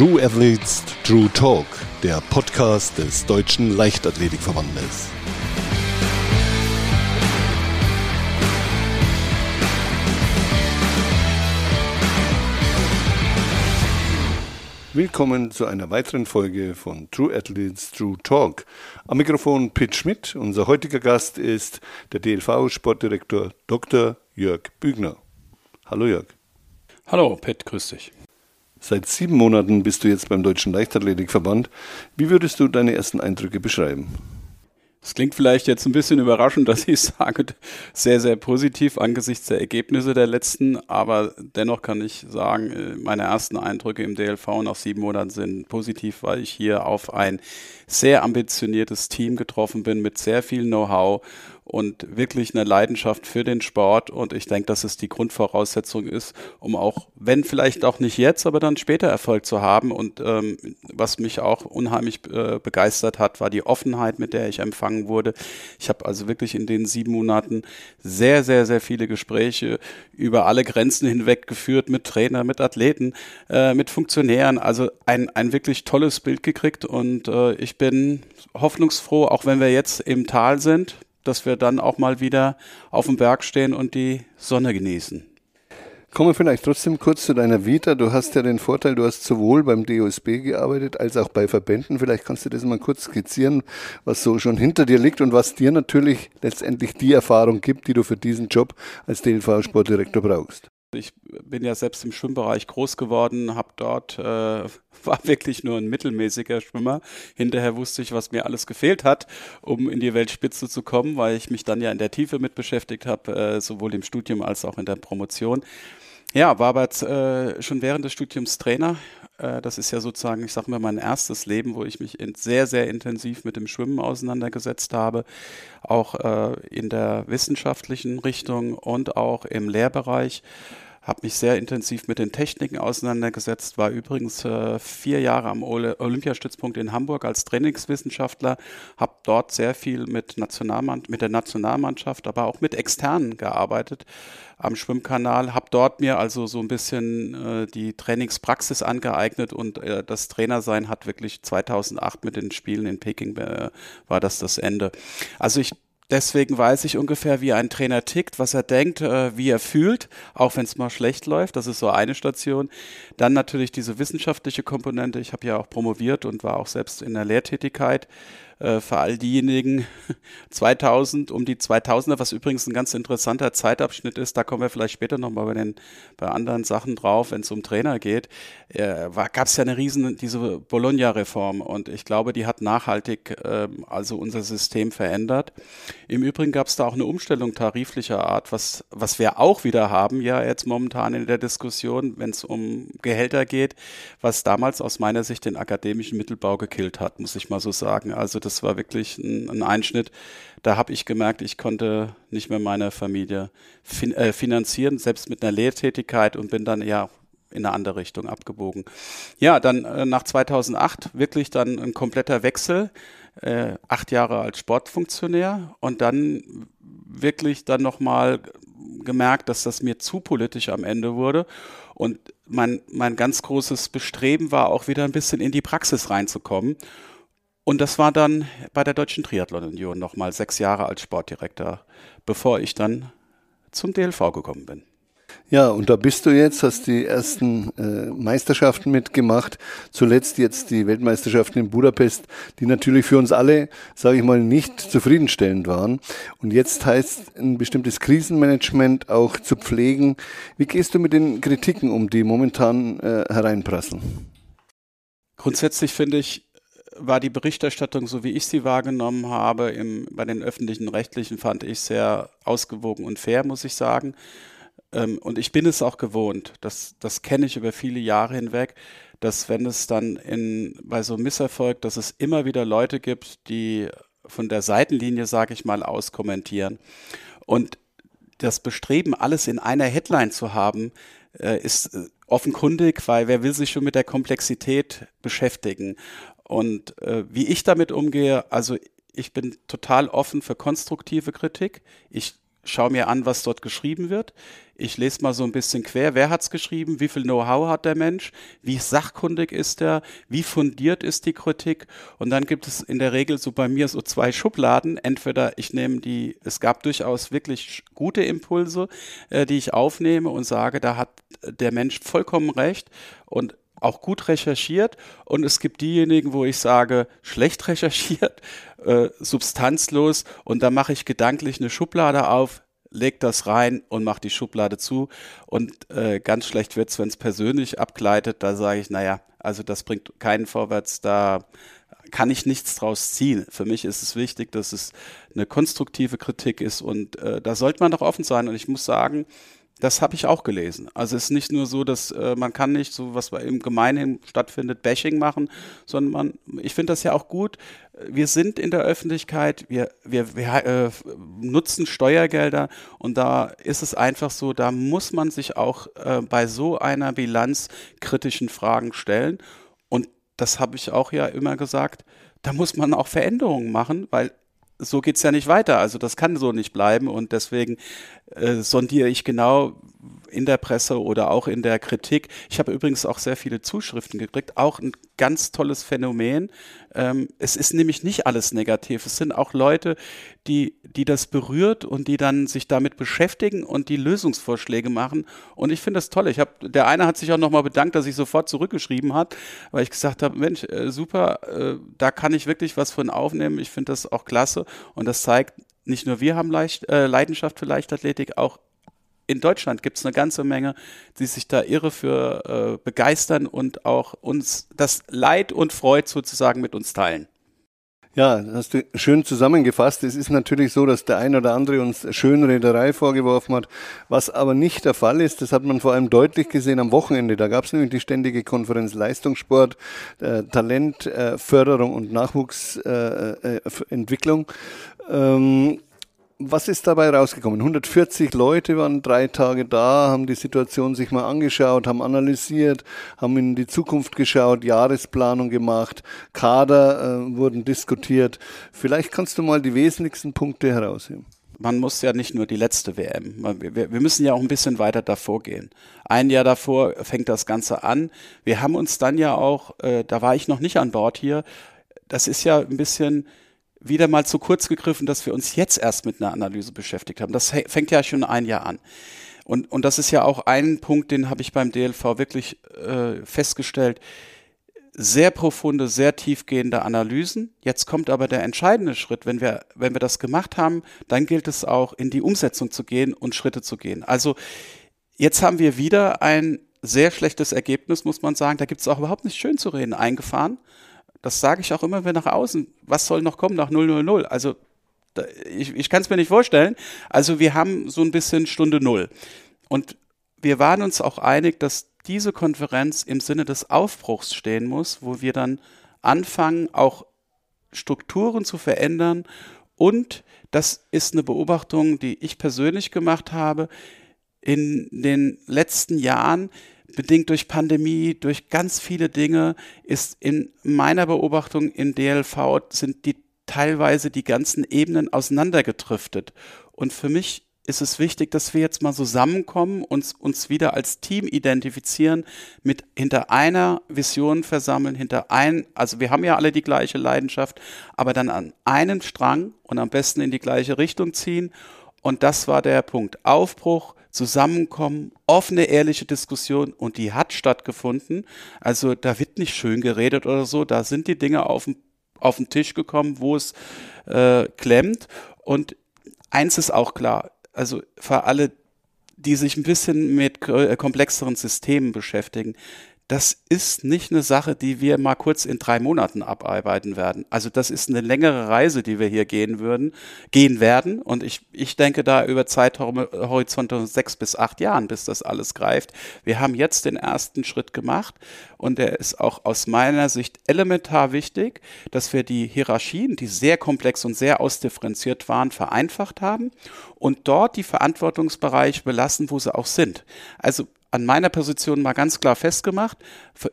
True Athletes True Talk, der Podcast des Deutschen Leichtathletikverbandes. Willkommen zu einer weiteren Folge von True Athletes True Talk. Am Mikrofon Pitt Schmidt. Unser heutiger Gast ist der DLV-Sportdirektor Dr. Jörg Bügner. Hallo Jörg. Hallo Pitt, grüß dich. Seit sieben Monaten bist du jetzt beim Deutschen Leichtathletikverband. Wie würdest du deine ersten Eindrücke beschreiben? Es klingt vielleicht jetzt ein bisschen überraschend, dass ich sage, sehr, sehr positiv angesichts der Ergebnisse der letzten, aber dennoch kann ich sagen, äh, meine ersten Eindrücke im DLV nach sieben Monaten sind positiv, weil ich hier auf ein sehr ambitioniertes Team getroffen bin mit sehr viel Know-how und wirklich eine Leidenschaft für den Sport. Und ich denke, dass es die Grundvoraussetzung ist, um auch, wenn vielleicht auch nicht jetzt, aber dann später Erfolg zu haben. Und ähm, was mich auch unheimlich äh, begeistert hat, war die Offenheit, mit der ich empfangen wurde. Ich habe also wirklich in den sieben Monaten sehr, sehr, sehr viele Gespräche über alle Grenzen hinweg geführt mit Trainern, mit Athleten, äh, mit Funktionären. Also ein, ein wirklich tolles Bild gekriegt und äh, ich bin hoffnungsfroh, auch wenn wir jetzt im Tal sind, dass wir dann auch mal wieder auf dem Berg stehen und die Sonne genießen. Kommen wir vielleicht trotzdem kurz zu deiner Vita. Du hast ja den Vorteil, du hast sowohl beim DOSB gearbeitet als auch bei Verbänden. Vielleicht kannst du das mal kurz skizzieren, was so schon hinter dir liegt und was dir natürlich letztendlich die Erfahrung gibt, die du für diesen Job als DLV-Sportdirektor brauchst. Ich bin ja selbst im Schwimmbereich groß geworden, habe dort äh, war wirklich nur ein mittelmäßiger Schwimmer. Hinterher wusste ich, was mir alles gefehlt hat, um in die Weltspitze zu kommen, weil ich mich dann ja in der Tiefe mit beschäftigt habe, äh, sowohl im Studium als auch in der Promotion. Ja, war aber äh, schon während des Studiums Trainer. Äh, das ist ja sozusagen, ich sag mal, mein erstes Leben, wo ich mich sehr, sehr intensiv mit dem Schwimmen auseinandergesetzt habe. Auch äh, in der wissenschaftlichen Richtung und auch im Lehrbereich habe mich sehr intensiv mit den Techniken auseinandergesetzt, war übrigens äh, vier Jahre am Olympiastützpunkt in Hamburg als Trainingswissenschaftler, habe dort sehr viel mit, Nationalmann mit der Nationalmannschaft, aber auch mit Externen gearbeitet am Schwimmkanal, habe dort mir also so ein bisschen äh, die Trainingspraxis angeeignet und äh, das Trainersein hat wirklich 2008 mit den Spielen in Peking äh, war das das Ende. Also ich Deswegen weiß ich ungefähr, wie ein Trainer tickt, was er denkt, äh, wie er fühlt, auch wenn es mal schlecht läuft. Das ist so eine Station. Dann natürlich diese wissenschaftliche Komponente. Ich habe ja auch promoviert und war auch selbst in der Lehrtätigkeit äh, für all diejenigen 2000, um die 2000er, was übrigens ein ganz interessanter Zeitabschnitt ist, da kommen wir vielleicht später nochmal bei bei anderen Sachen drauf, wenn es um Trainer geht, äh, gab es ja eine riesen, diese Bologna-Reform und ich glaube, die hat nachhaltig äh, also unser System verändert. Im Übrigen gab es da auch eine Umstellung tariflicher Art, was, was wir auch wieder haben, ja jetzt momentan in der Diskussion, wenn es um Gehälter geht, was damals aus meiner Sicht den akademischen Mittelbau gekillt hat, muss ich mal so sagen. Also das das war wirklich ein, ein Einschnitt. Da habe ich gemerkt, ich konnte nicht mehr meine Familie fin äh, finanzieren, selbst mit einer Lehrtätigkeit und bin dann ja in eine andere Richtung abgebogen. Ja, dann äh, nach 2008 wirklich dann ein kompletter Wechsel, äh, acht Jahre als Sportfunktionär und dann wirklich dann nochmal gemerkt, dass das mir zu politisch am Ende wurde und mein, mein ganz großes Bestreben war auch wieder ein bisschen in die Praxis reinzukommen und das war dann bei der Deutschen Triathlon Union nochmal sechs Jahre als Sportdirektor, bevor ich dann zum DLV gekommen bin. Ja, und da bist du jetzt, hast die ersten äh, Meisterschaften mitgemacht, zuletzt jetzt die Weltmeisterschaften in Budapest, die natürlich für uns alle, sage ich mal, nicht zufriedenstellend waren. Und jetzt heißt ein bestimmtes Krisenmanagement auch zu pflegen. Wie gehst du mit den Kritiken um, die momentan äh, hereinprasseln? Grundsätzlich finde ich, war die Berichterstattung, so wie ich sie wahrgenommen habe, im, bei den öffentlichen Rechtlichen, fand ich sehr ausgewogen und fair, muss ich sagen. Ähm, und ich bin es auch gewohnt, das, das kenne ich über viele Jahre hinweg, dass wenn es dann in, bei so einem Misserfolg, dass es immer wieder Leute gibt, die von der Seitenlinie, sage ich mal, auskommentieren. Und das Bestreben, alles in einer Headline zu haben, äh, ist äh, offenkundig, weil wer will sich schon mit der Komplexität beschäftigen? Und äh, wie ich damit umgehe, also ich bin total offen für konstruktive Kritik. Ich schaue mir an, was dort geschrieben wird. Ich lese mal so ein bisschen quer, wer hat's geschrieben, wie viel Know-how hat der Mensch, wie sachkundig ist er, wie fundiert ist die Kritik. Und dann gibt es in der Regel so bei mir so zwei Schubladen. Entweder ich nehme die, es gab durchaus wirklich gute Impulse, äh, die ich aufnehme und sage, da hat der Mensch vollkommen recht. Und auch gut recherchiert. Und es gibt diejenigen, wo ich sage, schlecht recherchiert, äh, substanzlos. Und da mache ich gedanklich eine Schublade auf, leg das rein und mach die Schublade zu. Und äh, ganz schlecht wird's, wenn es persönlich abgleitet, da sage ich, naja, also das bringt keinen vorwärts, da kann ich nichts draus ziehen. Für mich ist es wichtig, dass es eine konstruktive Kritik ist. Und äh, da sollte man doch offen sein. Und ich muss sagen, das habe ich auch gelesen. Also es ist nicht nur so, dass äh, man kann nicht so, was im Gemeinhin stattfindet, Bashing machen, sondern man, ich finde das ja auch gut. Wir sind in der Öffentlichkeit, wir, wir, wir äh, nutzen Steuergelder und da ist es einfach so, da muss man sich auch äh, bei so einer Bilanz kritischen Fragen stellen. Und das habe ich auch ja immer gesagt, da muss man auch Veränderungen machen, weil so geht's ja nicht weiter. Also das kann so nicht bleiben und deswegen äh, sondiere ich genau in der Presse oder auch in der Kritik. Ich habe übrigens auch sehr viele Zuschriften gekriegt, auch ein ganz tolles Phänomen. Ähm, es ist nämlich nicht alles negativ. Es sind auch Leute, die, die das berührt und die dann sich damit beschäftigen und die Lösungsvorschläge machen. Und ich finde das toll. Ich habe, der eine hat sich auch nochmal bedankt, dass ich sofort zurückgeschrieben hat, weil ich gesagt habe, Mensch, äh, super, äh, da kann ich wirklich was von aufnehmen. Ich finde das auch klasse und das zeigt, nicht nur wir haben Leicht, äh, Leidenschaft für Leichtathletik, auch in Deutschland gibt es eine ganze Menge, die sich da irre für äh, begeistern und auch uns das Leid und Freud sozusagen mit uns teilen. Ja, hast du schön zusammengefasst. Es ist natürlich so, dass der ein oder andere uns Schönrederei vorgeworfen hat, was aber nicht der Fall ist. Das hat man vor allem deutlich gesehen am Wochenende. Da gab es nämlich die ständige Konferenz Leistungssport, äh, Talentförderung äh, und Nachwuchsentwicklung. Äh, ähm, was ist dabei rausgekommen? 140 Leute waren drei Tage da, haben die Situation sich mal angeschaut, haben analysiert, haben in die Zukunft geschaut, Jahresplanung gemacht, Kader äh, wurden diskutiert. Vielleicht kannst du mal die wesentlichsten Punkte herausheben man muss ja nicht nur die letzte WM. Wir, müssen ja auch ein bisschen weiter davor gehen. Ein Jahr davor fängt das Ganze an. Wir haben uns dann ja auch, äh, da war ich noch nicht an Bord hier, das ist ja ein bisschen wieder mal zu kurz gegriffen, dass wir uns jetzt erst mit einer Analyse beschäftigt haben. Das fängt ja schon ein Jahr an. Und, und das ist ja auch ein Punkt, den habe ich beim DLV wirklich äh, festgestellt. Sehr profunde, sehr tiefgehende Analysen. Jetzt kommt aber der entscheidende Schritt. Wenn wir, wenn wir das gemacht haben, dann gilt es auch, in die Umsetzung zu gehen und Schritte zu gehen. Also jetzt haben wir wieder ein sehr schlechtes Ergebnis, muss man sagen. Da gibt es auch überhaupt nicht schön zu reden, eingefahren. Das sage ich auch immer wieder nach außen. Was soll noch kommen nach 000? Also ich, ich kann es mir nicht vorstellen. Also wir haben so ein bisschen Stunde Null. Und wir waren uns auch einig, dass diese Konferenz im Sinne des Aufbruchs stehen muss, wo wir dann anfangen, auch Strukturen zu verändern. Und das ist eine Beobachtung, die ich persönlich gemacht habe. In den letzten Jahren bedingt durch Pandemie, durch ganz viele Dinge, ist in meiner Beobachtung in DLV sind die teilweise die ganzen Ebenen auseinandergedriftet. Und für mich ist es wichtig, dass wir jetzt mal zusammenkommen, uns, uns wieder als Team identifizieren, mit hinter einer Vision versammeln, hinter ein, also wir haben ja alle die gleiche Leidenschaft, aber dann an einen Strang und am besten in die gleiche Richtung ziehen. Und das war der Punkt. Aufbruch, Zusammenkommen, offene, ehrliche Diskussion und die hat stattgefunden. Also da wird nicht schön geredet oder so, da sind die Dinge auf den, auf den Tisch gekommen, wo es äh, klemmt. Und eins ist auch klar, also für alle, die sich ein bisschen mit äh, komplexeren Systemen beschäftigen, das ist nicht eine Sache, die wir mal kurz in drei Monaten abarbeiten werden. Also das ist eine längere Reise, die wir hier gehen würden, gehen werden. Und ich, ich denke da über Zeithorizonte sechs bis acht Jahren, bis das alles greift. Wir haben jetzt den ersten Schritt gemacht und der ist auch aus meiner Sicht elementar wichtig, dass wir die Hierarchien, die sehr komplex und sehr ausdifferenziert waren, vereinfacht haben und dort die Verantwortungsbereiche belassen, wo sie auch sind. Also an meiner Position mal ganz klar festgemacht.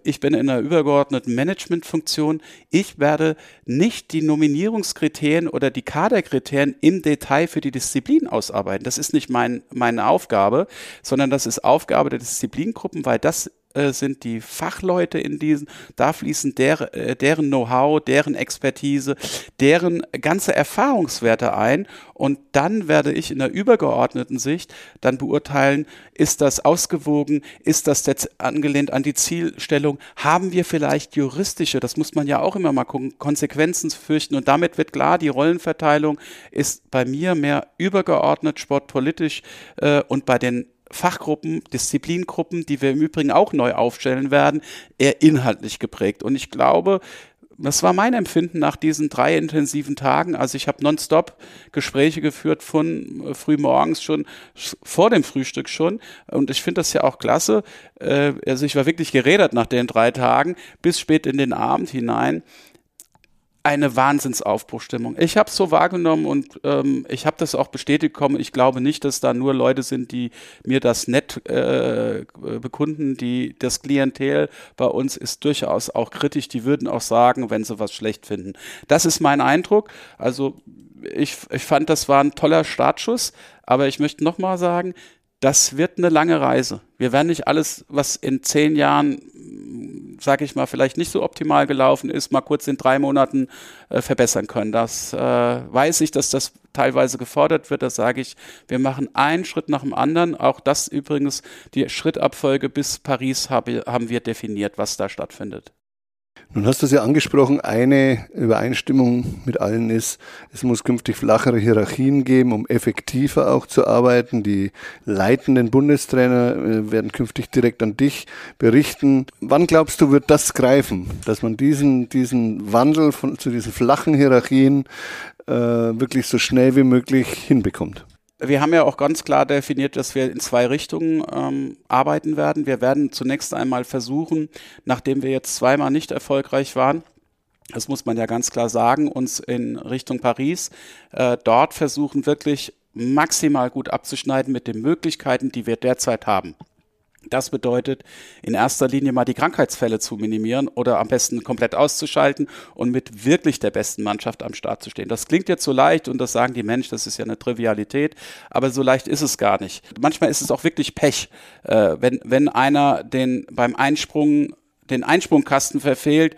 Ich bin in einer übergeordneten Managementfunktion. Ich werde nicht die Nominierungskriterien oder die Kaderkriterien im Detail für die Disziplin ausarbeiten. Das ist nicht mein, meine Aufgabe, sondern das ist Aufgabe der Disziplingruppen, weil das äh, sind die Fachleute in diesen, da fließen der, äh, deren Know-how, deren Expertise, deren ganze Erfahrungswerte ein. Und dann werde ich in der übergeordneten Sicht dann beurteilen, ist das ausgewogen, ist das jetzt angelehnt an die Zielstellung, haben wir vielleicht juristische, das muss man ja auch immer mal gucken, Konsequenzen fürchten. Und damit wird klar, die Rollenverteilung ist bei mir mehr übergeordnet sportpolitisch äh, und bei den Fachgruppen, Disziplingruppen, die wir im Übrigen auch neu aufstellen werden, eher inhaltlich geprägt. Und ich glaube, das war mein Empfinden nach diesen drei intensiven Tagen. Also ich habe nonstop Gespräche geführt von äh, früh morgens schon, vor dem Frühstück schon. Und ich finde das ja auch klasse. Äh, also ich war wirklich geredet nach den drei Tagen bis spät in den Abend hinein eine Wahnsinnsaufbruchstimmung. Ich habe es so wahrgenommen und ähm, ich habe das auch bestätigt bekommen. Ich glaube nicht, dass da nur Leute sind, die mir das nett äh, bekunden. Die, das Klientel bei uns ist durchaus auch kritisch. Die würden auch sagen, wenn sie was schlecht finden. Das ist mein Eindruck. Also ich, ich fand, das war ein toller Startschuss. Aber ich möchte nochmal sagen, das wird eine lange Reise. Wir werden nicht alles, was in zehn Jahren sage ich mal, vielleicht nicht so optimal gelaufen ist, mal kurz in drei Monaten äh, verbessern können. Das äh, weiß ich, dass das teilweise gefordert wird. Da sage ich, wir machen einen Schritt nach dem anderen. Auch das übrigens, die Schrittabfolge bis Paris habe, haben wir definiert, was da stattfindet. Nun hast du es ja angesprochen, eine Übereinstimmung mit allen ist, es muss künftig flachere Hierarchien geben, um effektiver auch zu arbeiten. Die leitenden Bundestrainer äh, werden künftig direkt an dich berichten. Wann glaubst du, wird das greifen, dass man diesen, diesen Wandel von, zu diesen flachen Hierarchien äh, wirklich so schnell wie möglich hinbekommt? Wir haben ja auch ganz klar definiert, dass wir in zwei Richtungen ähm, arbeiten werden. Wir werden zunächst einmal versuchen, nachdem wir jetzt zweimal nicht erfolgreich waren, das muss man ja ganz klar sagen, uns in Richtung Paris äh, dort versuchen wirklich maximal gut abzuschneiden mit den Möglichkeiten, die wir derzeit haben. Das bedeutet, in erster Linie mal die Krankheitsfälle zu minimieren oder am besten komplett auszuschalten und mit wirklich der besten Mannschaft am Start zu stehen. Das klingt jetzt so leicht und das sagen die Menschen, das ist ja eine Trivialität, aber so leicht ist es gar nicht. Manchmal ist es auch wirklich Pech, äh, wenn, wenn einer den beim Einsprung, den Einsprungkasten verfehlt,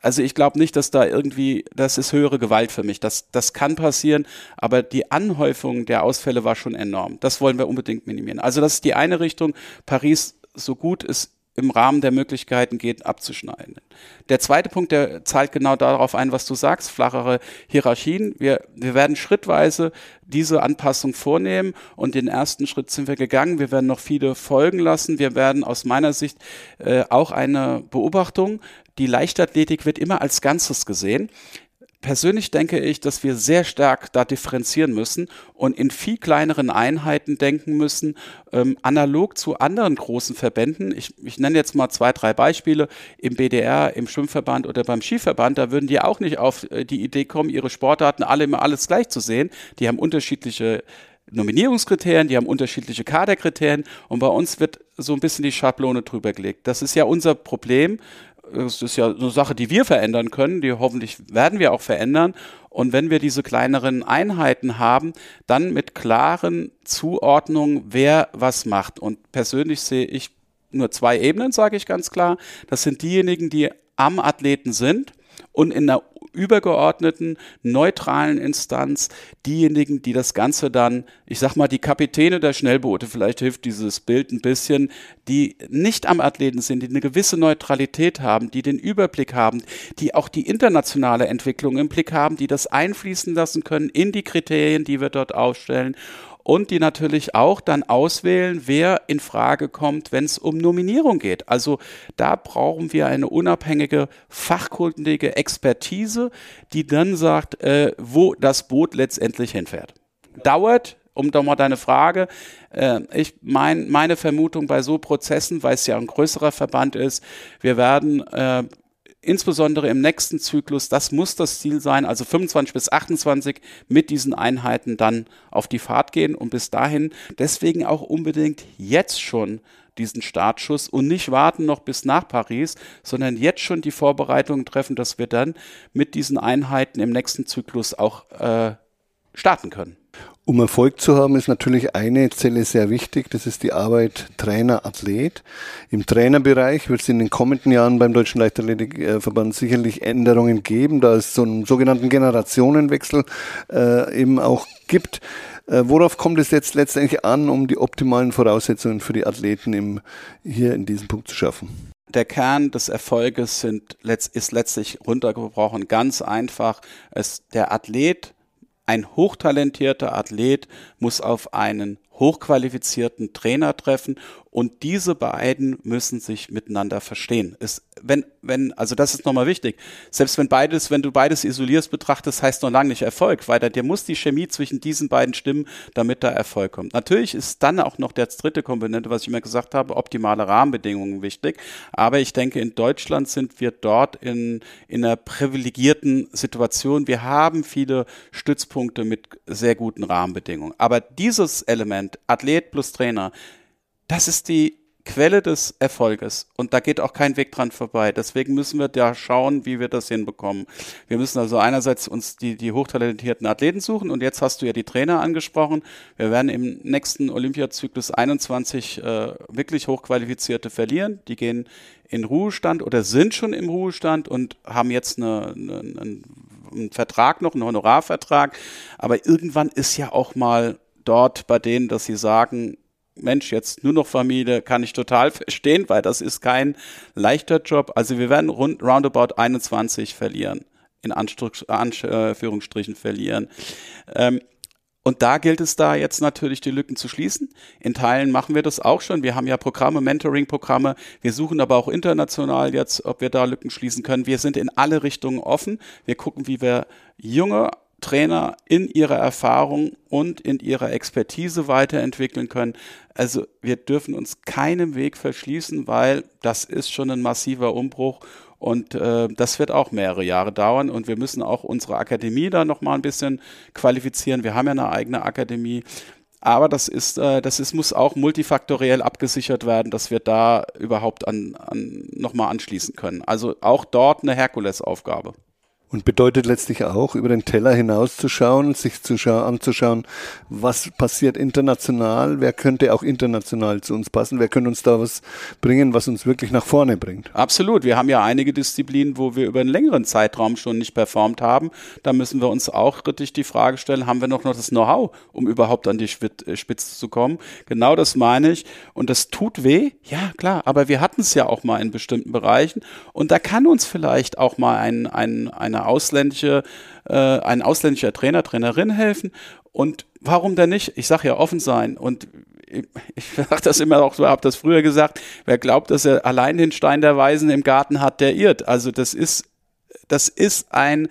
also ich glaube nicht, dass da irgendwie, das ist höhere Gewalt für mich. Das, das kann passieren, aber die Anhäufung der Ausfälle war schon enorm. Das wollen wir unbedingt minimieren. Also das ist die eine Richtung. Paris so gut es im Rahmen der Möglichkeiten geht, abzuschneiden. Der zweite Punkt, der zahlt genau darauf ein, was du sagst, flachere Hierarchien. Wir, wir werden schrittweise diese Anpassung vornehmen und den ersten Schritt sind wir gegangen. Wir werden noch viele folgen lassen. Wir werden aus meiner Sicht äh, auch eine Beobachtung, die Leichtathletik wird immer als Ganzes gesehen. Persönlich denke ich, dass wir sehr stark da differenzieren müssen und in viel kleineren Einheiten denken müssen, ähm, analog zu anderen großen Verbänden. Ich, ich nenne jetzt mal zwei, drei Beispiele. Im BDR, im Schwimmverband oder beim Skiverband, da würden die auch nicht auf äh, die Idee kommen, ihre Sportarten alle immer alles gleich zu sehen. Die haben unterschiedliche Nominierungskriterien, die haben unterschiedliche Kaderkriterien und bei uns wird so ein bisschen die Schablone drüber gelegt. Das ist ja unser Problem das ist ja eine Sache, die wir verändern können, die hoffentlich werden wir auch verändern. Und wenn wir diese kleineren Einheiten haben, dann mit klaren Zuordnungen, wer was macht. Und persönlich sehe ich nur zwei Ebenen, sage ich ganz klar. Das sind diejenigen, die am Athleten sind und in der übergeordneten, neutralen Instanz diejenigen, die das Ganze dann, ich sag mal, die Kapitäne der Schnellboote, vielleicht hilft dieses Bild ein bisschen, die nicht am Athleten sind, die eine gewisse Neutralität haben, die den Überblick haben, die auch die internationale Entwicklung im Blick haben, die das einfließen lassen können in die Kriterien, die wir dort aufstellen und die natürlich auch dann auswählen, wer in Frage kommt, wenn es um Nominierung geht. Also da brauchen wir eine unabhängige fachkundige Expertise, die dann sagt, äh, wo das Boot letztendlich hinfährt. Dauert um doch mal deine Frage, äh, ich mein, meine Vermutung bei so Prozessen, weil es ja ein größerer Verband ist, wir werden äh, insbesondere im nächsten Zyklus, das muss das Ziel sein, also 25 bis 28 mit diesen Einheiten dann auf die Fahrt gehen und bis dahin deswegen auch unbedingt jetzt schon diesen Startschuss und nicht warten noch bis nach Paris, sondern jetzt schon die Vorbereitungen treffen, dass wir dann mit diesen Einheiten im nächsten Zyklus auch äh, starten können. Um Erfolg zu haben, ist natürlich eine Zelle sehr wichtig. Das ist die Arbeit Trainer-Athlet. Im Trainerbereich wird es in den kommenden Jahren beim Deutschen Leichtathletikverband sicherlich Änderungen geben, da es so einen sogenannten Generationenwechsel äh, eben auch gibt. Äh, worauf kommt es jetzt letztendlich an, um die optimalen Voraussetzungen für die Athleten im, hier in diesem Punkt zu schaffen? der Kern des Erfolges sind, ist letztlich runtergebrochen ganz einfach. Es, der Athlet ein hochtalentierter Athlet muss auf einen hochqualifizierten Trainer treffen und diese beiden müssen sich miteinander verstehen. Es, wenn, wenn, also das ist nochmal wichtig. Selbst wenn beides, wenn du beides isolierst betrachtest, heißt noch lange nicht Erfolg, weil da, dir muss die Chemie zwischen diesen beiden stimmen, damit da Erfolg kommt. Natürlich ist dann auch noch der dritte Komponente, was ich immer gesagt habe, optimale Rahmenbedingungen wichtig. Aber ich denke, in Deutschland sind wir dort in, in einer privilegierten Situation. Wir haben viele Stützpunkte mit sehr guten Rahmenbedingungen. Aber dieses Element, Athlet plus Trainer, das ist die Quelle des Erfolges und da geht auch kein Weg dran vorbei. Deswegen müssen wir da schauen, wie wir das hinbekommen. Wir müssen also einerseits uns die, die hochtalentierten Athleten suchen und jetzt hast du ja die Trainer angesprochen. Wir werden im nächsten Olympiazyklus 21 äh, wirklich hochqualifizierte verlieren. Die gehen in Ruhestand oder sind schon im Ruhestand und haben jetzt eine, eine, einen Vertrag noch, einen Honorarvertrag. Aber irgendwann ist ja auch mal dort bei denen, dass sie sagen, Mensch, jetzt nur noch Familie, kann ich total verstehen, weil das ist kein leichter Job. Also wir werden rund, roundabout 21 verlieren, in Anführungsstrichen verlieren. Ähm, und da gilt es da jetzt natürlich die Lücken zu schließen. In Teilen machen wir das auch schon. Wir haben ja Programme, Mentoring-Programme. Wir suchen aber auch international jetzt, ob wir da Lücken schließen können. Wir sind in alle Richtungen offen. Wir gucken, wie wir junge Trainer in ihrer Erfahrung und in ihrer Expertise weiterentwickeln können. Also wir dürfen uns keinem Weg verschließen, weil das ist schon ein massiver Umbruch und äh, das wird auch mehrere Jahre dauern und wir müssen auch unsere Akademie da noch mal ein bisschen qualifizieren. Wir haben ja eine eigene Akademie. Aber das ist, äh, das ist, muss auch multifaktoriell abgesichert werden, dass wir da überhaupt an, an nochmal anschließen können. Also auch dort eine Herkulesaufgabe. Und bedeutet letztlich auch, über den Teller hinauszuschauen, sich zu anzuschauen, was passiert international, wer könnte auch international zu uns passen, wer könnte uns da was bringen, was uns wirklich nach vorne bringt. Absolut. Wir haben ja einige Disziplinen, wo wir über einen längeren Zeitraum schon nicht performt haben. Da müssen wir uns auch kritisch die Frage stellen, haben wir noch, das Know-how, um überhaupt an die äh, Spitze zu kommen? Genau das meine ich. Und das tut weh, ja klar, aber wir hatten es ja auch mal in bestimmten Bereichen. Und da kann uns vielleicht auch mal ein, ein, eine ausländische, äh, ein ausländischer Trainer, Trainerin helfen. Und warum denn nicht? Ich sage ja offen sein. Und ich, ich sage das immer auch so, habe das früher gesagt, wer glaubt, dass er allein den Stein der Weisen im Garten hat, der irrt. Also das ist, das ist ein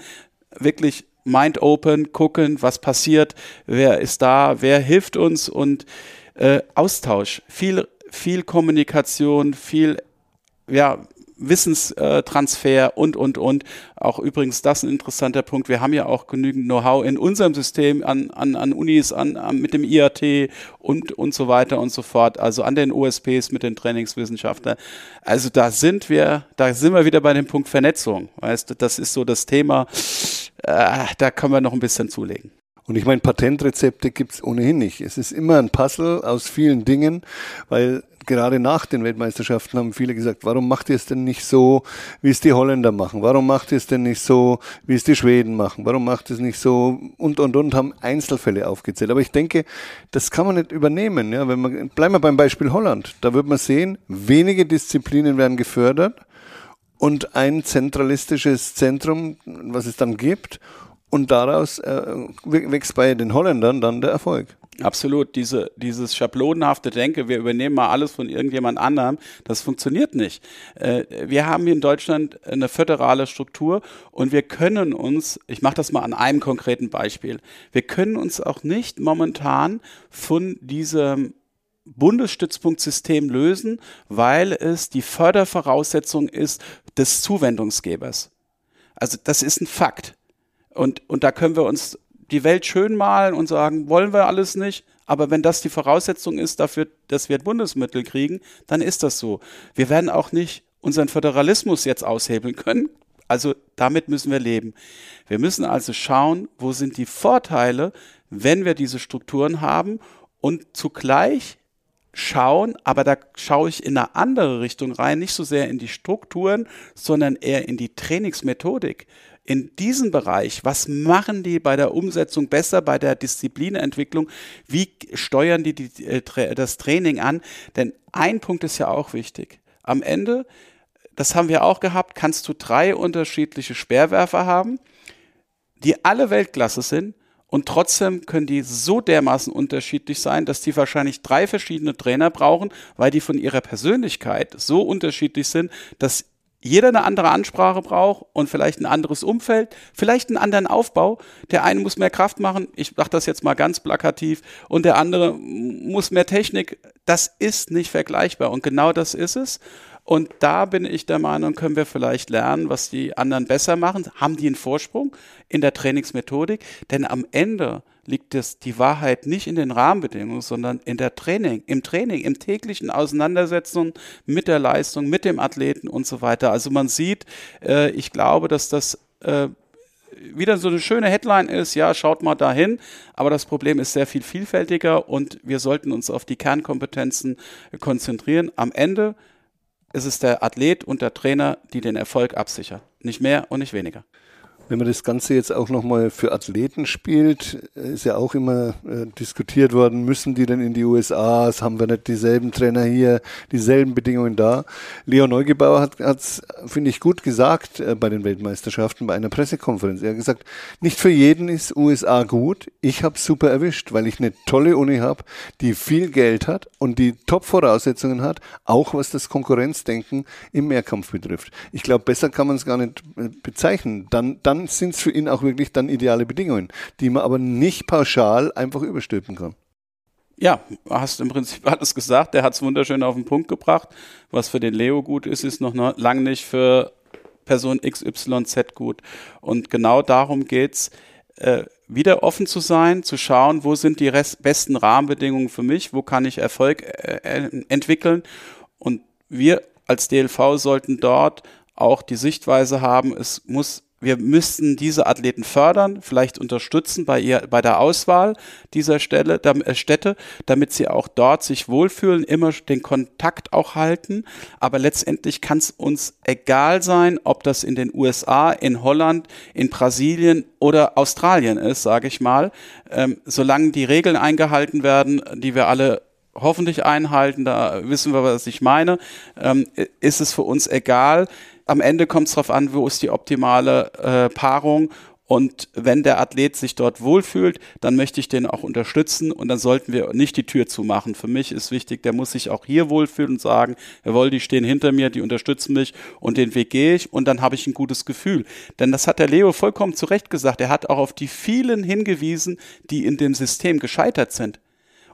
wirklich Mind Open, gucken, was passiert, wer ist da, wer hilft uns und äh, Austausch, viel, viel Kommunikation, viel ja, Wissenstransfer und, und, und. Auch übrigens das ein interessanter Punkt. Wir haben ja auch genügend Know-how in unserem System an, an, an Unis, an, an, mit dem IAT und, und so weiter und so fort. Also an den USPs mit den Trainingswissenschaftlern. Also da sind wir, da sind wir wieder bei dem Punkt Vernetzung. Weißt du, das ist so das Thema. Äh, da können wir noch ein bisschen zulegen. Und ich meine, Patentrezepte gibt's ohnehin nicht. Es ist immer ein Puzzle aus vielen Dingen, weil gerade nach den Weltmeisterschaften haben viele gesagt, warum macht ihr es denn nicht so, wie es die Holländer machen? Warum macht ihr es denn nicht so, wie es die Schweden machen? Warum macht ihr es nicht so und und und haben Einzelfälle aufgezählt. Aber ich denke, das kann man nicht übernehmen. Ja, wenn man bleiben wir beim Beispiel Holland, da wird man sehen, wenige Disziplinen werden gefördert und ein zentralistisches Zentrum, was es dann gibt, und daraus äh, wächst bei den Holländern dann der Erfolg. Absolut, diese, dieses schablonenhafte Denke, wir übernehmen mal alles von irgendjemand anderem, das funktioniert nicht. Äh, wir haben hier in Deutschland eine föderale Struktur und wir können uns, ich mache das mal an einem konkreten Beispiel, wir können uns auch nicht momentan von diesem Bundesstützpunktsystem lösen, weil es die Fördervoraussetzung ist des Zuwendungsgebers. Also das ist ein Fakt. Und, und da können wir uns die Welt schön malen und sagen, wollen wir alles nicht, aber wenn das die Voraussetzung ist dafür, dass wir Bundesmittel kriegen, dann ist das so. Wir werden auch nicht unseren Föderalismus jetzt aushebeln können. Also damit müssen wir leben. Wir müssen also schauen, wo sind die Vorteile, wenn wir diese Strukturen haben und zugleich schauen, aber da schaue ich in eine andere Richtung rein, nicht so sehr in die Strukturen, sondern eher in die Trainingsmethodik. In diesem Bereich, was machen die bei der Umsetzung besser, bei der Disziplinentwicklung? Wie steuern die, die äh, das Training an? Denn ein Punkt ist ja auch wichtig. Am Ende, das haben wir auch gehabt, kannst du drei unterschiedliche Speerwerfer haben, die alle Weltklasse sind, und trotzdem können die so dermaßen unterschiedlich sein, dass die wahrscheinlich drei verschiedene Trainer brauchen, weil die von ihrer Persönlichkeit so unterschiedlich sind, dass jeder eine andere Ansprache braucht und vielleicht ein anderes Umfeld, vielleicht einen anderen Aufbau. Der eine muss mehr Kraft machen, ich sage das jetzt mal ganz plakativ, und der andere muss mehr Technik. Das ist nicht vergleichbar und genau das ist es. Und da bin ich der Meinung, können wir vielleicht lernen, was die anderen besser machen. Haben die einen Vorsprung in der Trainingsmethodik? Denn am Ende liegt es die Wahrheit nicht in den Rahmenbedingungen, sondern in der Training, im Training, im täglichen Auseinandersetzung mit der Leistung, mit dem Athleten und so weiter. Also man sieht, äh, ich glaube, dass das äh, wieder so eine schöne Headline ist, ja, schaut mal dahin, aber das Problem ist sehr viel vielfältiger und wir sollten uns auf die Kernkompetenzen konzentrieren. Am Ende ist es der Athlet und der Trainer, die den Erfolg absichern. Nicht mehr und nicht weniger. Wenn man das Ganze jetzt auch nochmal für Athleten spielt, ist ja auch immer äh, diskutiert worden, müssen die denn in die USA, haben wir nicht dieselben Trainer hier, dieselben Bedingungen da. Leo Neugebauer hat es, finde ich, gut gesagt äh, bei den Weltmeisterschaften, bei einer Pressekonferenz. Er hat gesagt, nicht für jeden ist USA gut. Ich habe super erwischt, weil ich eine tolle Uni habe, die viel Geld hat und die Top-Voraussetzungen hat, auch was das Konkurrenzdenken im Mehrkampf betrifft. Ich glaube, besser kann man es gar nicht äh, bezeichnen. Dann, dann dann sind es für ihn auch wirklich dann ideale Bedingungen, die man aber nicht pauschal einfach überstülpen kann. Ja, hast im Prinzip alles gesagt. Der hat es wunderschön auf den Punkt gebracht. Was für den Leo gut ist, ist noch lange nicht für Person XYZ gut. Und genau darum geht's, äh, wieder offen zu sein, zu schauen, wo sind die besten Rahmenbedingungen für mich, wo kann ich Erfolg äh, entwickeln. Und wir als DLV sollten dort auch die Sichtweise haben, es muss wir müssten diese Athleten fördern, vielleicht unterstützen bei ihr, bei der Auswahl dieser Stelle, äh, Städte, damit sie auch dort sich wohlfühlen, immer den Kontakt auch halten. Aber letztendlich kann es uns egal sein, ob das in den USA, in Holland, in Brasilien oder Australien ist, sage ich mal. Ähm, solange die Regeln eingehalten werden, die wir alle hoffentlich einhalten, da wissen wir, was ich meine, ähm, ist es für uns egal am Ende kommt es darauf an, wo ist die optimale äh, Paarung. Und wenn der Athlet sich dort wohlfühlt, dann möchte ich den auch unterstützen und dann sollten wir nicht die Tür zumachen. Für mich ist wichtig, der muss sich auch hier wohlfühlen und sagen, jawohl, die stehen hinter mir, die unterstützen mich und den Weg gehe ich und dann habe ich ein gutes Gefühl. Denn das hat der Leo vollkommen zu Recht gesagt. Er hat auch auf die vielen hingewiesen, die in dem System gescheitert sind.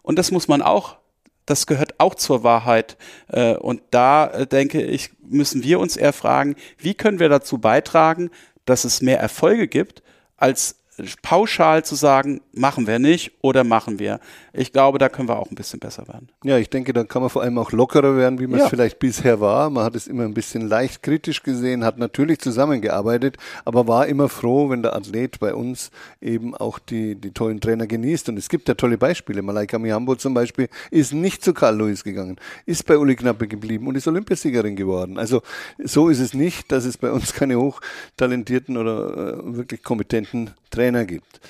Und das muss man auch das gehört auch zur Wahrheit. Äh, und da äh, denke ich, müssen wir uns eher fragen, wie können wir dazu beitragen, dass es mehr Erfolge gibt, als pauschal zu sagen, machen wir nicht oder machen wir. Ich glaube, da können wir auch ein bisschen besser werden. Ja, ich denke, da kann man vor allem auch lockerer werden, wie man ja. es vielleicht bisher war. Man hat es immer ein bisschen leicht kritisch gesehen, hat natürlich zusammengearbeitet, aber war immer froh, wenn der Athlet bei uns eben auch die, die tollen Trainer genießt. Und es gibt ja tolle Beispiele. Malaika Mihambo zum Beispiel ist nicht zu Karl Lewis gegangen, ist bei Uli Knappe geblieben und ist Olympiasiegerin geworden. Also so ist es nicht, dass es bei uns keine hochtalentierten oder äh, wirklich kompetenten Trainer gibt.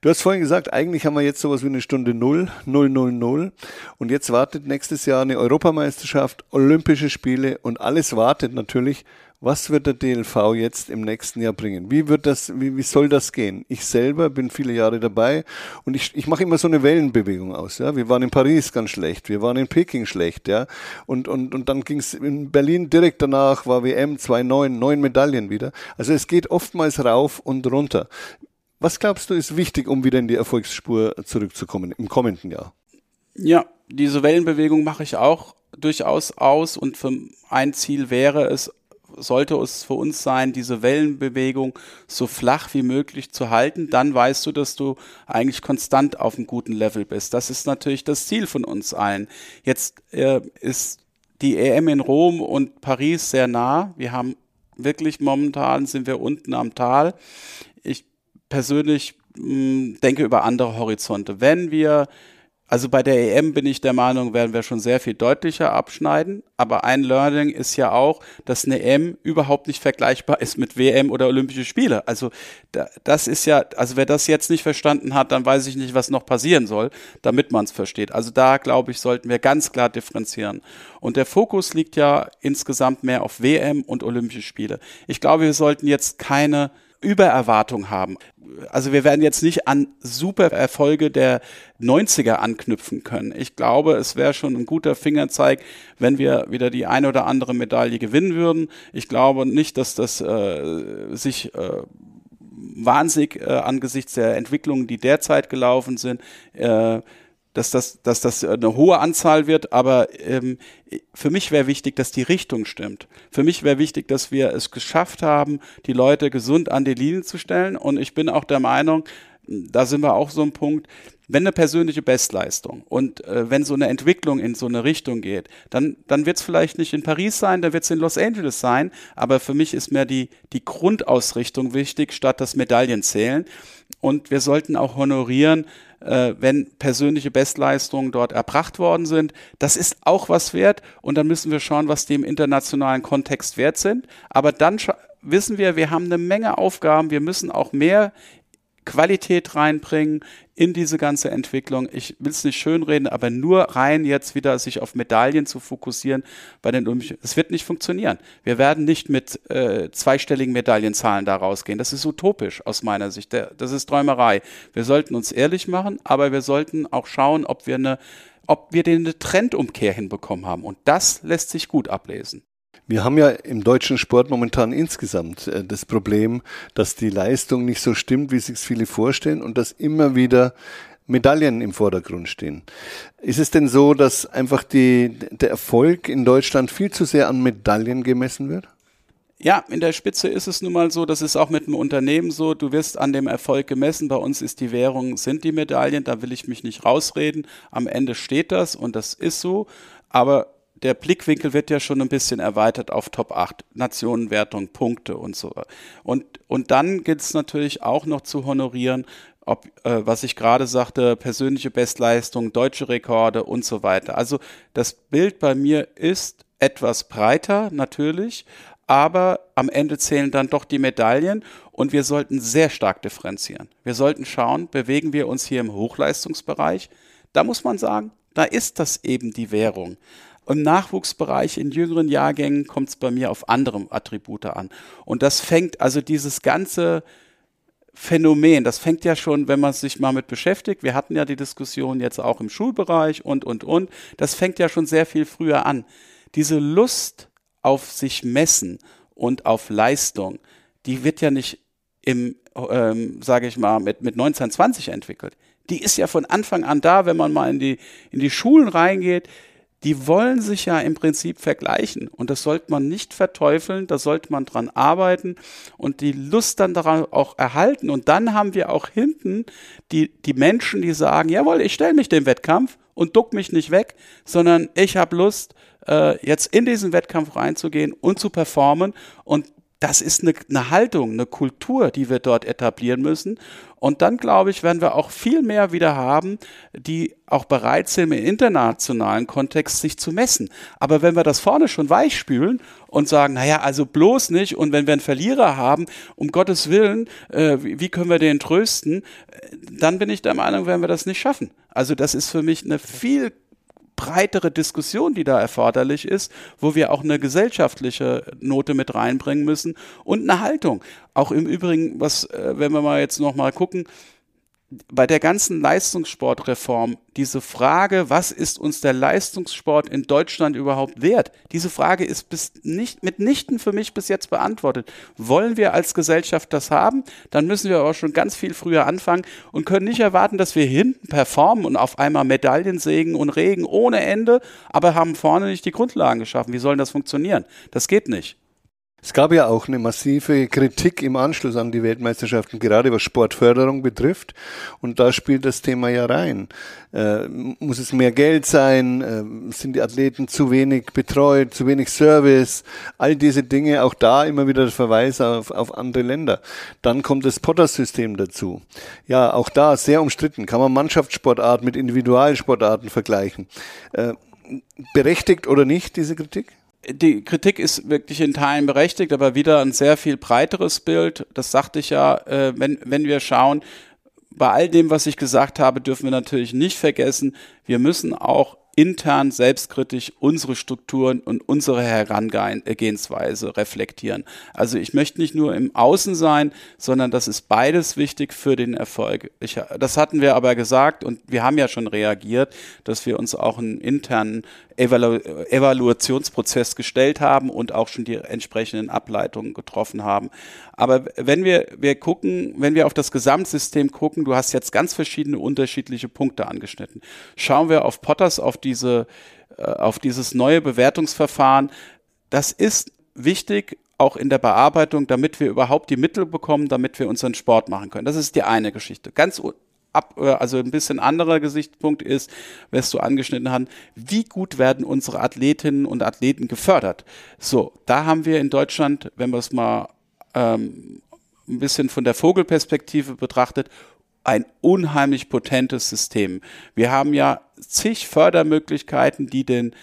Du hast vorhin gesagt, eigentlich haben wir jetzt sowas wie eine Stunde Null, Null, Null, Null. Und jetzt wartet nächstes Jahr eine Europameisterschaft, Olympische Spiele und alles wartet natürlich. Was wird der DLV jetzt im nächsten Jahr bringen? Wie wird das, wie, wie soll das gehen? Ich selber bin viele Jahre dabei und ich, ich mache immer so eine Wellenbewegung aus. Ja? Wir waren in Paris ganz schlecht, wir waren in Peking schlecht, ja. Und, und, und dann ging es in Berlin direkt danach, war WM 2-9, neun Medaillen wieder. Also es geht oftmals rauf und runter. Was glaubst du ist wichtig, um wieder in die Erfolgsspur zurückzukommen im kommenden Jahr? Ja, diese Wellenbewegung mache ich auch durchaus aus und für ein Ziel wäre es, sollte es für uns sein, diese Wellenbewegung so flach wie möglich zu halten, dann weißt du, dass du eigentlich konstant auf einem guten Level bist. Das ist natürlich das Ziel von uns allen. Jetzt äh, ist die EM in Rom und Paris sehr nah. Wir haben wirklich momentan sind wir unten am Tal. Ich persönlich mh, hm, denke über andere Horizonte. Wenn wir also bei der EM bin ich der Meinung, werden wir schon sehr viel deutlicher abschneiden. Aber ein Learning ist ja auch, dass eine EM überhaupt nicht vergleichbar ist mit WM oder Olympische Spiele. Also das ist ja, also wer das jetzt nicht verstanden hat, dann weiß ich nicht, was noch passieren soll, damit man es versteht. Also da glaube ich, sollten wir ganz klar differenzieren. Und der Fokus liegt ja insgesamt mehr auf WM und Olympische Spiele. Ich glaube, wir sollten jetzt keine Übererwartung haben. Also wir werden jetzt nicht an super Erfolge der 90er anknüpfen können. Ich glaube, es wäre schon ein guter Fingerzeig, wenn wir wieder die eine oder andere Medaille gewinnen würden. Ich glaube nicht, dass das äh, sich äh, wahnsinnig äh, angesichts der Entwicklungen, die derzeit gelaufen sind, äh, dass das, dass das eine hohe Anzahl wird, aber ähm, für mich wäre wichtig, dass die Richtung stimmt. Für mich wäre wichtig, dass wir es geschafft haben, die Leute gesund an die Linie zu stellen. Und ich bin auch der Meinung, da sind wir auch so ein Punkt, wenn eine persönliche Bestleistung und äh, wenn so eine Entwicklung in so eine Richtung geht, dann, dann wird es vielleicht nicht in Paris sein, dann wird es in Los Angeles sein, aber für mich ist mehr die, die Grundausrichtung wichtig, statt das Medaillenzählen. Und wir sollten auch honorieren, äh, wenn persönliche Bestleistungen dort erbracht worden sind. Das ist auch was wert und dann müssen wir schauen, was die im internationalen Kontext wert sind. Aber dann wissen wir, wir haben eine Menge Aufgaben. Wir müssen auch mehr Qualität reinbringen in diese ganze Entwicklung. Ich will es nicht schönreden, aber nur rein jetzt wieder sich auf Medaillen zu fokussieren bei den Olympischen, es wird nicht funktionieren. Wir werden nicht mit äh, zweistelligen Medaillenzahlen da rausgehen. Das ist utopisch aus meiner Sicht. Das ist Träumerei. Wir sollten uns ehrlich machen, aber wir sollten auch schauen, ob wir eine ob wir den Trendumkehr hinbekommen haben. Und das lässt sich gut ablesen. Wir haben ja im deutschen Sport momentan insgesamt äh, das Problem, dass die Leistung nicht so stimmt, wie sich viele vorstellen und dass immer wieder Medaillen im Vordergrund stehen. Ist es denn so, dass einfach die, der Erfolg in Deutschland viel zu sehr an Medaillen gemessen wird? Ja, in der Spitze ist es nun mal so, das ist auch mit dem Unternehmen so, du wirst an dem Erfolg gemessen. Bei uns ist die Währung, sind die Medaillen, da will ich mich nicht rausreden. Am Ende steht das und das ist so. Aber der Blickwinkel wird ja schon ein bisschen erweitert auf Top 8, Nationenwertung, Punkte und so. Und, und dann gilt es natürlich auch noch zu honorieren, ob, äh, was ich gerade sagte, persönliche Bestleistung, deutsche Rekorde und so weiter. Also das Bild bei mir ist etwas breiter, natürlich, aber am Ende zählen dann doch die Medaillen und wir sollten sehr stark differenzieren. Wir sollten schauen, bewegen wir uns hier im Hochleistungsbereich? Da muss man sagen, da ist das eben die Währung. Im Nachwuchsbereich in jüngeren Jahrgängen kommt es bei mir auf andere Attribute an. Und das fängt also dieses ganze Phänomen, das fängt ja schon, wenn man sich mal mit beschäftigt. Wir hatten ja die Diskussion jetzt auch im Schulbereich und, und, und. Das fängt ja schon sehr viel früher an. Diese Lust auf sich messen und auf Leistung, die wird ja nicht im, ähm, sage ich mal, mit, mit 1920 entwickelt. Die ist ja von Anfang an da, wenn man mal in die, in die Schulen reingeht die wollen sich ja im Prinzip vergleichen. Und das sollte man nicht verteufeln, da sollte man dran arbeiten und die Lust dann daran auch erhalten. Und dann haben wir auch hinten die, die Menschen, die sagen, jawohl, ich stelle mich dem Wettkampf und duck mich nicht weg, sondern ich habe Lust, äh, jetzt in diesen Wettkampf reinzugehen und zu performen. Und das ist eine, eine Haltung, eine Kultur, die wir dort etablieren müssen. Und dann, glaube ich, werden wir auch viel mehr wieder haben, die auch bereit sind, im internationalen Kontext sich zu messen. Aber wenn wir das vorne schon weichspülen und sagen, naja, also bloß nicht, und wenn wir einen Verlierer haben, um Gottes Willen, äh, wie können wir den trösten, äh, dann bin ich der Meinung, werden wir das nicht schaffen. Also das ist für mich eine viel breitere Diskussion, die da erforderlich ist, wo wir auch eine gesellschaftliche Note mit reinbringen müssen und eine Haltung. Auch im Übrigen, was, äh, wenn wir mal jetzt noch mal gucken, bei der ganzen Leistungssportreform diese Frage, was ist uns der Leistungssport in Deutschland überhaupt wert? Diese Frage ist bis nicht, mitnichten für mich bis jetzt beantwortet. Wollen wir als Gesellschaft das haben? Dann müssen wir aber schon ganz viel früher anfangen und können nicht erwarten, dass wir hinten performen und auf einmal Medaillen sägen und regen ohne Ende, aber haben vorne nicht die Grundlagen geschaffen. Wie soll das funktionieren? Das geht nicht. Es gab ja auch eine massive Kritik im Anschluss an die Weltmeisterschaften, gerade was Sportförderung betrifft. Und da spielt das Thema ja rein. Äh, muss es mehr Geld sein? Äh, sind die Athleten zu wenig betreut? Zu wenig Service? All diese Dinge, auch da immer wieder der Verweis auf, auf andere Länder. Dann kommt das Potter-System dazu. Ja, auch da sehr umstritten. Kann man Mannschaftssportarten mit Individualsportarten vergleichen? Äh, berechtigt oder nicht, diese Kritik? Die Kritik ist wirklich in Teilen berechtigt, aber wieder ein sehr viel breiteres Bild. Das sagte ich ja, äh, wenn, wenn wir schauen, bei all dem, was ich gesagt habe, dürfen wir natürlich nicht vergessen, wir müssen auch intern selbstkritisch unsere Strukturen und unsere Herangehensweise reflektieren. Also ich möchte nicht nur im Außen sein, sondern das ist beides wichtig für den Erfolg. Ich, das hatten wir aber gesagt und wir haben ja schon reagiert, dass wir uns auch einen internen Evalu Evaluationsprozess gestellt haben und auch schon die entsprechenden Ableitungen getroffen haben. Aber wenn wir, wir gucken, wenn wir auf das Gesamtsystem gucken, du hast jetzt ganz verschiedene unterschiedliche Punkte angeschnitten. Schauen wir auf Potters, auf diese, äh, auf dieses neue Bewertungsverfahren. Das ist wichtig, auch in der Bearbeitung, damit wir überhaupt die Mittel bekommen, damit wir unseren Sport machen können. Das ist die eine Geschichte. Ganz ab, äh, also ein bisschen anderer Gesichtspunkt ist, was du angeschnitten hast, wie gut werden unsere Athletinnen und Athleten gefördert? So, da haben wir in Deutschland, wenn wir es mal ähm, ein bisschen von der Vogelperspektive betrachtet, ein unheimlich potentes System. Wir haben ja zig Fördermöglichkeiten, die den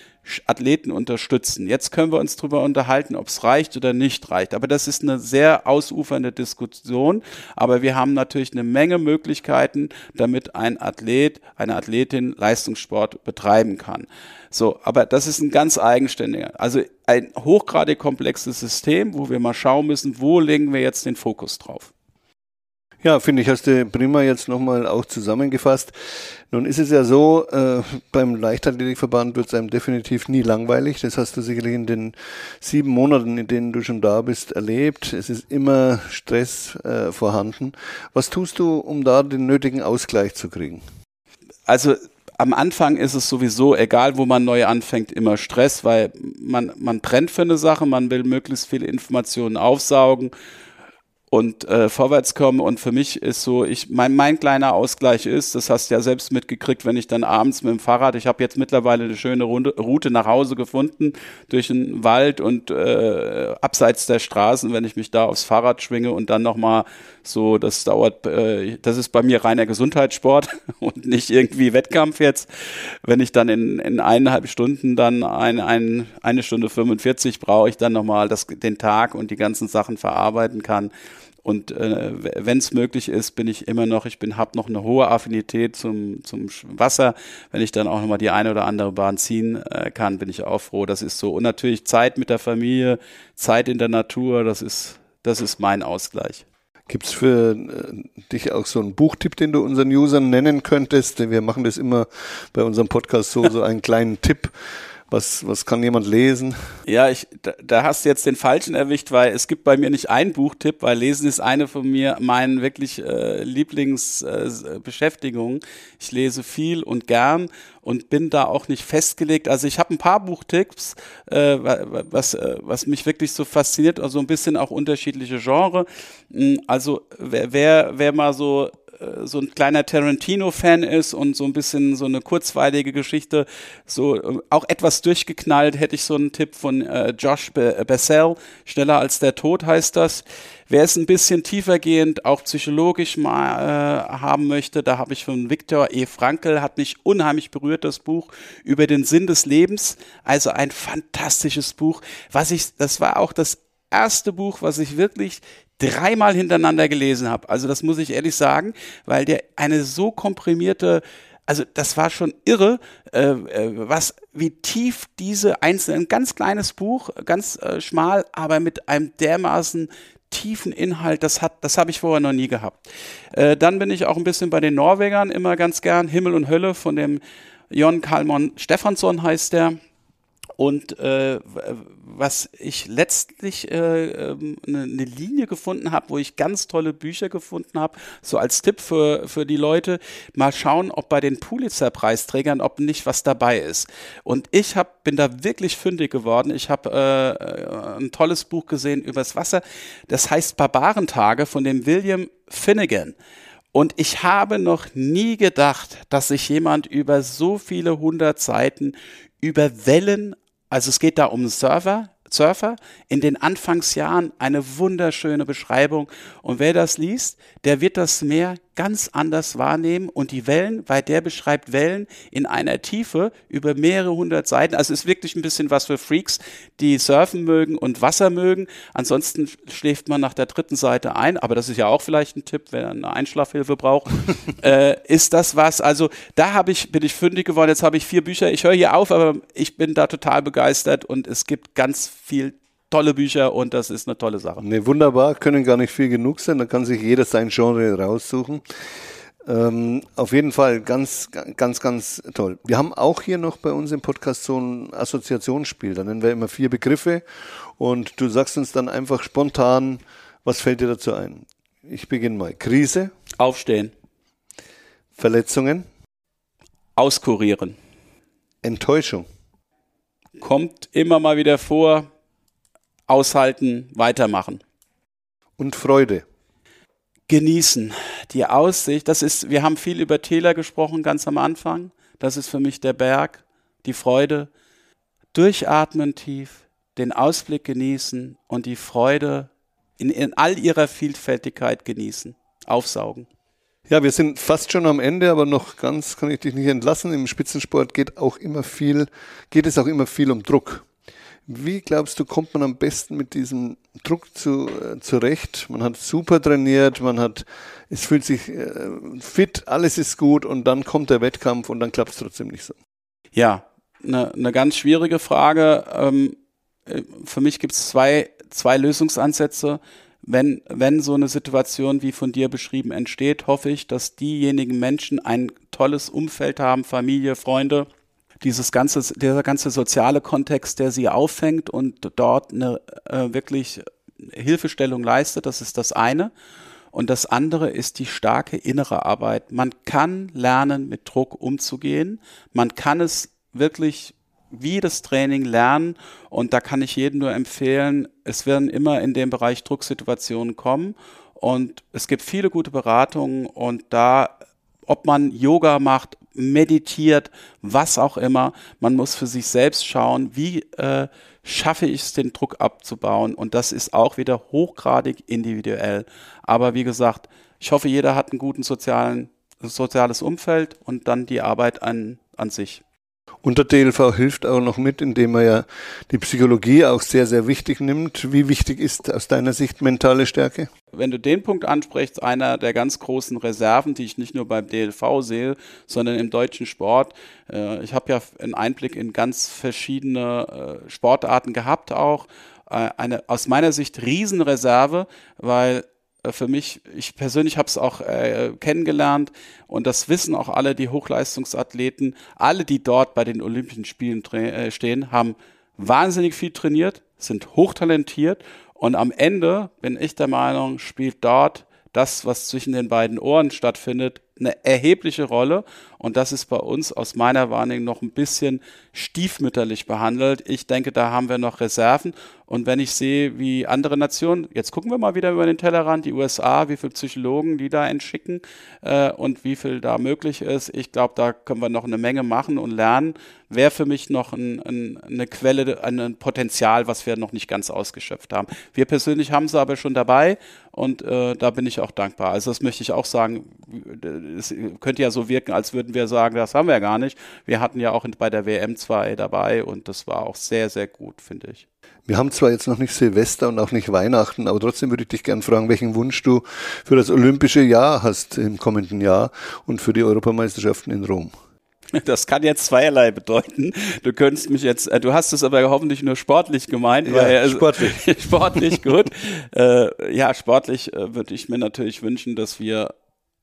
Athleten unterstützen. Jetzt können wir uns darüber unterhalten, ob es reicht oder nicht reicht. Aber das ist eine sehr ausufernde Diskussion. Aber wir haben natürlich eine Menge Möglichkeiten, damit ein Athlet, eine Athletin Leistungssport betreiben kann. So, aber das ist ein ganz eigenständiger, also ein hochgradig komplexes System, wo wir mal schauen müssen, wo legen wir jetzt den Fokus drauf. Ja, finde ich, hast du prima jetzt nochmal auch zusammengefasst. Nun ist es ja so, äh, beim Leichtathletikverband wird es einem definitiv nie langweilig. Das hast du sicherlich in den sieben Monaten, in denen du schon da bist, erlebt. Es ist immer Stress äh, vorhanden. Was tust du, um da den nötigen Ausgleich zu kriegen? Also am Anfang ist es sowieso, egal wo man neu anfängt, immer Stress, weil man, man brennt für eine Sache, man will möglichst viele Informationen aufsaugen und äh, vorwärts kommen. Und für mich ist so, ich mein, mein kleiner Ausgleich ist, das hast du ja selbst mitgekriegt, wenn ich dann abends mit dem Fahrrad, ich habe jetzt mittlerweile eine schöne Route nach Hause gefunden durch den Wald und äh, abseits der Straßen, wenn ich mich da aufs Fahrrad schwinge und dann nochmal so, das dauert, äh, das ist bei mir reiner Gesundheitssport und nicht irgendwie Wettkampf jetzt. Wenn ich dann in, in eineinhalb Stunden dann ein, ein, eine Stunde 45 brauche ich dann nochmal den Tag und die ganzen Sachen verarbeiten kann. Und äh, wenn es möglich ist, bin ich immer noch, ich bin, habe noch eine hohe Affinität zum, zum Wasser. Wenn ich dann auch nochmal die eine oder andere Bahn ziehen äh, kann, bin ich auch froh. Das ist so. Und natürlich Zeit mit der Familie, Zeit in der Natur, das ist, das ist mein Ausgleich. Gibt es für äh, dich auch so einen Buchtipp, den du unseren Usern nennen könntest? Wir machen das immer bei unserem Podcast so, so einen kleinen Tipp was, was kann jemand lesen? Ja, ich, da, da hast du jetzt den falschen erwischt, weil es gibt bei mir nicht einen Buchtipp, weil Lesen ist eine von mir meinen wirklich äh, Lieblingsbeschäftigungen. Äh, ich lese viel und gern und bin da auch nicht festgelegt. Also ich habe ein paar Buchtipps, äh, was, äh, was mich wirklich so fasziniert, also ein bisschen auch unterschiedliche Genre. Hm, also wer, wer, wer mal so äh, so ein kleiner Tarantino-Fan ist und so ein bisschen so eine kurzweilige Geschichte, so äh, auch etwas durchgeknallt, hätte ich so einen Tipp von äh, Josh Be Bessel, Schneller als der Tod heißt das. Wer es ein bisschen tiefergehend, auch psychologisch mal äh, haben möchte, da habe ich von Viktor E. Frankl, hat mich unheimlich berührt, das Buch über den Sinn des Lebens. Also ein fantastisches Buch. Was ich, das war auch das erste Buch, was ich wirklich dreimal hintereinander gelesen habe. Also das muss ich ehrlich sagen, weil der eine so komprimierte also das war schon irre, äh, äh, was wie tief diese einzelnen, ganz kleines Buch, ganz äh, schmal, aber mit einem dermaßen tiefen Inhalt, das hat, das habe ich vorher noch nie gehabt. Äh, dann bin ich auch ein bisschen bei den Norwegern immer ganz gern. Himmel und Hölle von dem Jon Kalmon Stefansson heißt der. Und äh, was ich letztlich äh, ähm, eine ne Linie gefunden habe, wo ich ganz tolle Bücher gefunden habe, so als Tipp für, für die Leute, mal schauen, ob bei den Pulitzer-Preisträgern, ob nicht was dabei ist. Und ich hab, bin da wirklich fündig geworden. Ich habe äh, ein tolles Buch gesehen übers Wasser. Das heißt Barbarentage von dem William Finnegan. Und ich habe noch nie gedacht, dass sich jemand über so viele hundert Seiten über Wellen also es geht da um Server, Surfer in den Anfangsjahren eine wunderschöne Beschreibung. Und wer das liest, der wird das Meer ganz anders wahrnehmen und die Wellen, weil der beschreibt Wellen in einer Tiefe über mehrere hundert Seiten. Also ist wirklich ein bisschen was für Freaks, die surfen mögen und Wasser mögen. Ansonsten schläft man nach der dritten Seite ein, aber das ist ja auch vielleicht ein Tipp, wenn er eine Einschlafhilfe braucht. äh, ist das was? Also da habe ich, bin ich fündig geworden. Jetzt habe ich vier Bücher. Ich höre hier auf, aber ich bin da total begeistert und es gibt ganz viel tolle Bücher und das ist eine tolle Sache. Ne, wunderbar, können gar nicht viel genug sein, da kann sich jeder sein Genre raussuchen. Ähm, auf jeden Fall ganz, ganz, ganz toll. Wir haben auch hier noch bei uns im Podcast so ein Assoziationsspiel. Da nennen wir immer vier Begriffe und du sagst uns dann einfach spontan, was fällt dir dazu ein? Ich beginne mal. Krise. Aufstehen. Verletzungen. Auskurieren. Enttäuschung. Kommt immer mal wieder vor, aushalten, weitermachen. Und Freude. Genießen. Die Aussicht, das ist, wir haben viel über Täler gesprochen ganz am Anfang. Das ist für mich der Berg, die Freude. Durchatmen tief, den Ausblick genießen und die Freude in, in all ihrer Vielfältigkeit genießen, aufsaugen. Ja, wir sind fast schon am Ende, aber noch ganz kann ich dich nicht entlassen. Im Spitzensport geht auch immer viel, geht es auch immer viel um Druck. Wie glaubst du, kommt man am besten mit diesem Druck zu, äh, zurecht? Man hat super trainiert, man hat, es fühlt sich äh, fit, alles ist gut und dann kommt der Wettkampf und dann klappt es trotzdem nicht so. Ja, eine ne ganz schwierige Frage. Ähm, äh, für mich gibt es zwei, zwei Lösungsansätze. Wenn, wenn so eine Situation wie von dir beschrieben entsteht, hoffe ich, dass diejenigen Menschen ein tolles Umfeld haben, Familie, Freunde, dieses ganze, dieser ganze soziale Kontext, der sie auffängt und dort eine äh, wirklich Hilfestellung leistet, das ist das eine. Und das andere ist die starke innere Arbeit. Man kann lernen, mit Druck umzugehen. Man kann es wirklich wie das Training lernen. Und da kann ich jedem nur empfehlen, es werden immer in dem Bereich Drucksituationen kommen. Und es gibt viele gute Beratungen und da, ob man Yoga macht, meditiert, was auch immer. Man muss für sich selbst schauen, wie äh, schaffe ich es, den Druck abzubauen. Und das ist auch wieder hochgradig individuell. Aber wie gesagt, ich hoffe, jeder hat ein gutes sozialen, soziales Umfeld und dann die Arbeit an, an sich. Und der DLV hilft auch noch mit, indem er ja die Psychologie auch sehr, sehr wichtig nimmt. Wie wichtig ist aus deiner Sicht mentale Stärke? Wenn du den Punkt ansprichst, einer der ganz großen Reserven, die ich nicht nur beim DLV sehe, sondern im deutschen Sport. Äh, ich habe ja einen Einblick in ganz verschiedene äh, Sportarten gehabt auch. Äh, eine aus meiner Sicht Riesenreserve, weil für mich, ich persönlich habe es auch äh, kennengelernt und das wissen auch alle die Hochleistungsathleten, alle, die dort bei den Olympischen Spielen äh, stehen, haben wahnsinnig viel trainiert, sind hochtalentiert und am Ende bin ich der Meinung, spielt dort das, was zwischen den beiden Ohren stattfindet, eine erhebliche Rolle. Und das ist bei uns aus meiner Wahrnehmung noch ein bisschen stiefmütterlich behandelt. Ich denke, da haben wir noch Reserven. Und wenn ich sehe, wie andere Nationen, jetzt gucken wir mal wieder über den Tellerrand, die USA, wie viele Psychologen die da entschicken äh, und wie viel da möglich ist. Ich glaube, da können wir noch eine Menge machen und lernen. Wäre für mich noch ein, ein, eine Quelle, ein Potenzial, was wir noch nicht ganz ausgeschöpft haben. Wir persönlich haben sie aber schon dabei und äh, da bin ich auch dankbar. Also das möchte ich auch sagen. Es könnte ja so wirken, als würden wir sagen, das haben wir gar nicht. Wir hatten ja auch bei der WM 2 dabei und das war auch sehr, sehr gut, finde ich. Wir haben zwar jetzt noch nicht Silvester und auch nicht Weihnachten, aber trotzdem würde ich dich gerne fragen, welchen Wunsch du für das olympische Jahr hast im kommenden Jahr und für die Europameisterschaften in Rom. Das kann jetzt zweierlei bedeuten. Du könntest mich jetzt, äh, du hast es aber hoffentlich nur sportlich gemeint, Ja, weil also, sportlich. sportlich gut. äh, ja, sportlich äh, würde ich mir natürlich wünschen, dass wir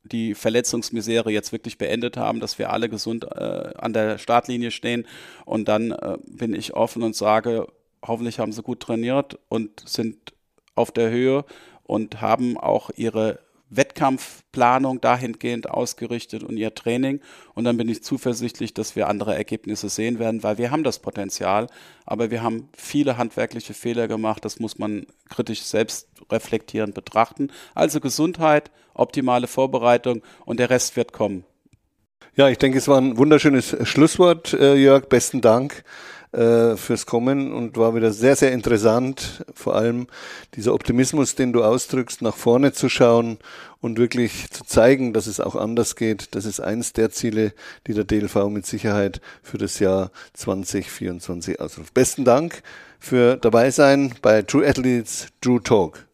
die Verletzungsmisere jetzt wirklich beendet haben, dass wir alle gesund äh, an der Startlinie stehen. Und dann äh, bin ich offen und sage, hoffentlich haben sie gut trainiert und sind auf der Höhe und haben auch ihre Wettkampfplanung dahingehend ausgerichtet und ihr Training. Und dann bin ich zuversichtlich, dass wir andere Ergebnisse sehen werden, weil wir haben das Potenzial, aber wir haben viele handwerkliche Fehler gemacht. Das muss man kritisch selbst reflektierend betrachten. Also Gesundheit, optimale Vorbereitung und der Rest wird kommen. Ja, ich denke, es war ein wunderschönes Schlusswort, äh, Jörg. Besten Dank äh, fürs Kommen und war wieder sehr, sehr interessant. Vor allem dieser Optimismus, den du ausdrückst, nach vorne zu schauen und wirklich zu zeigen, dass es auch anders geht. Das ist eines der Ziele, die der DLV mit Sicherheit für das Jahr 2024 ausruft. Besten Dank für dabei sein bei True Athletes, True Talk.